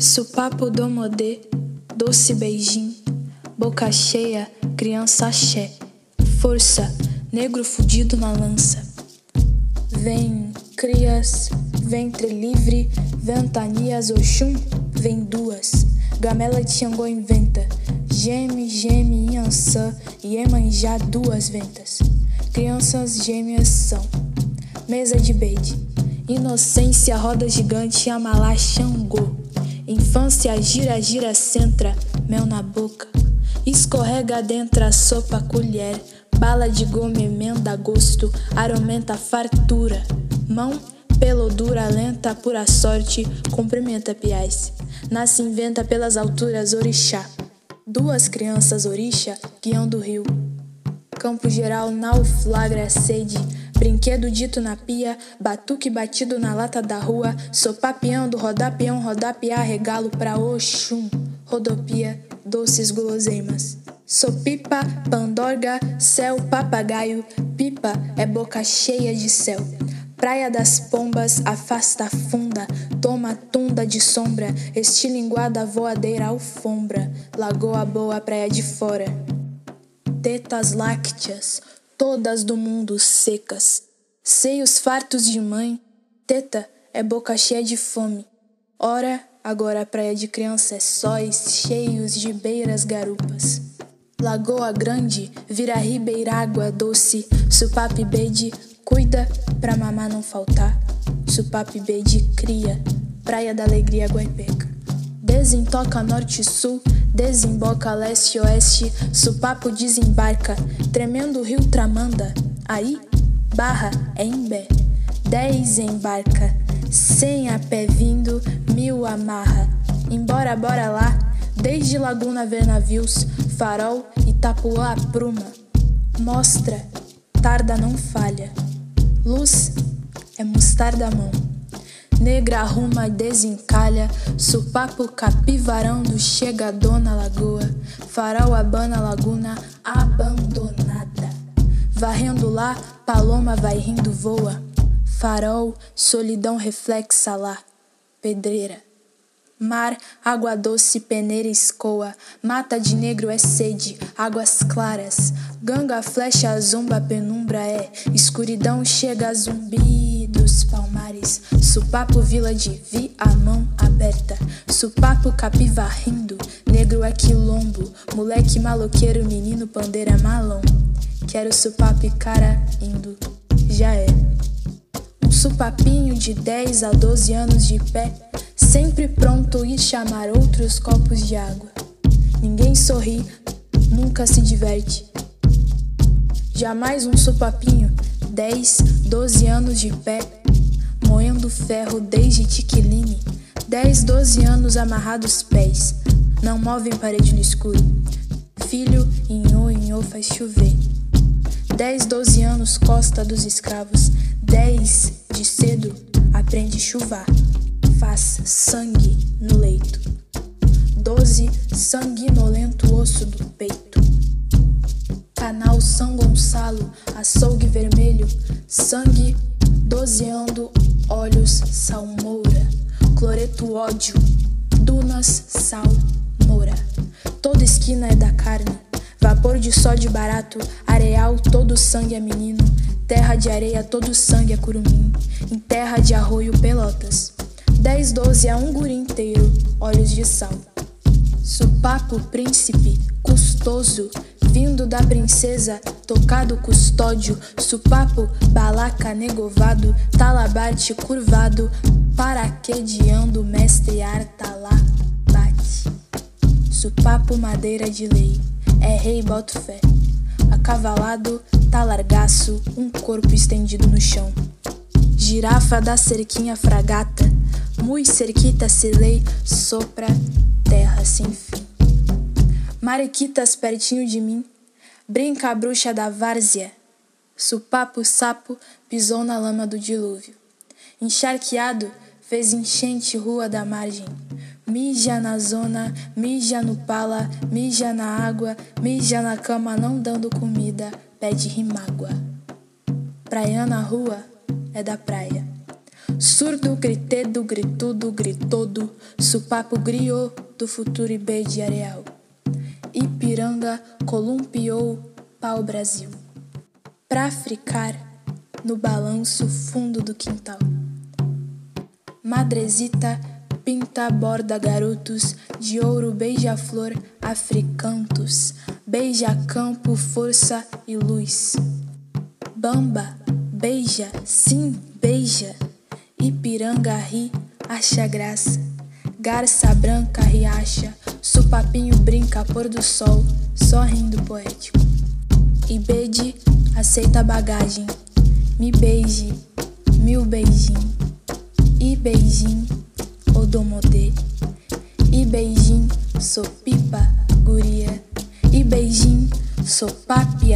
Supapo do modê, doce beijinho, boca cheia, criança axé. Força, negro fudido na lança. Vem, crias, ventre livre, ventanias Oxum, vem duas. Gamela de Xangô inventa, geme, geme, Iansã, Iemanjá, duas ventas. Crianças gêmeas são mesa de beide, inocência, roda gigante, Amalá, Xangô. Infância gira, gira, centra, mel na boca. Escorrega dentro a sopa, colher. Bala de goma, emenda, gosto, aromenta fartura. Mão, pelodura, lenta, pura sorte, cumprimenta piais. Nasce inventa pelas alturas, orixá. Duas crianças, orixá, guião do rio. Campo geral, nauflagra a sede. Brinquedo dito na pia, batuque batido na lata da rua, sopapeando, rodapião, rodapiar, regalo pra Oxum, rodopia, doces guloseimas. Sopipa, pandorga, céu, papagaio, pipa é boca cheia de céu. Praia das pombas, afasta funda, toma tunda de sombra, estilinguada voadeira alfombra, lagoa boa, praia de fora. Tetas lácteas, todas do mundo secas, seios fartos de mãe, teta é boca cheia de fome. Ora, agora a praia de criança é sóis cheios de beiras garupas. Lagoa Grande vira ribeiragua doce, supapi beide, cuida pra mamar não faltar. Supapi beide cria, praia da alegria guaipeca. Desentoca norte e sul, desemboca leste e oeste, supapo desembarca, tremendo rio tramanda. Aí, barra é imbé, dez embarca, cem a pé vindo, mil amarra. Embora, bora lá, desde Laguna ver navios, farol, Itapuã apruma. Mostra, tarda não falha. Luz é mostarda mão. Negra arruma e desencalha, supapo capivarando chega dona lagoa, farol abana laguna abandonada. Varrendo lá, paloma vai rindo voa, farol, solidão reflexa lá, pedreira. Mar, água doce, peneira escoa, mata de negro é sede, águas claras, ganga, flecha, zomba, penumbra é, escuridão chega a zumbi dos palmares, supapo, vila de vi, a mão aberta, supapo, capiva rindo, negro é quilombo, moleque maloqueiro, menino, pandeira malão, quero supapo e cara indo, já é. Um supapinho de 10 a 12 anos de pé, sempre pronto ir chamar outros copos de água. Ninguém sorri, nunca se diverte. Jamais um supapinho, 10, 12 anos de pé, moendo ferro desde Tiquiline, 10, 12 anos amarrados pés, não movem parede no escuro. Filho, inho, inho faz chover. 10, 12 anos costa dos escravos, 10 de cedo aprende chuvar faz sangue no leito. Doze, sanguinolento osso do peito. Canal São Gonçalo, açougue vermelho, sangue dozeando, olhos salmoura. Cloreto ódio, dunas salmoura. Toda esquina é da carne, vapor de sódio barato, areal todo sangue é menino, terra de areia todo sangue é curumim, em terra de arroio pelotas. 10, 12 a um guri inteiro, olhos de sal. Supapo príncipe, custoso, vindo da princesa, tocado custódio, supapo, balaca negovado, talabarte curvado, paraquedeando, mestre artalá, bate. Supapo madeira de lei, é rei boto fé, acavalado, talargaço, um corpo estendido no chão. Girafa da cerquinha fragata, Mui cerquita se lei, sopra terra sem fim. Mariquitas pertinho de mim, brinca a bruxa da várzea. Supapo sapo pisou na lama do dilúvio. Encharqueado, fez enchente rua da margem. Mija na zona, mija no pala, mija na água, mija na cama não dando comida, pede rimágua. Praia na rua é da praia. Surdo, gritedo, gritudo, gritodo, supapo griou do futuro IB de areal. Ipiranga columpiou pau Brasil. Pra fricar no balanço fundo do quintal. Madresita pinta borda garotos de ouro beija-flor africantos, beija campo, força e luz. Bamba, beija, sim, beija. Ipiranga ri, acha graça. Garça branca riacha, supapinho brinca pôr do sol, só rindo poético. Ibede aceita a bagagem, me beije, mil beijinho. E beijinho, odomodê. E beijinho, sou pipa, guria. E beijinho, sou papi,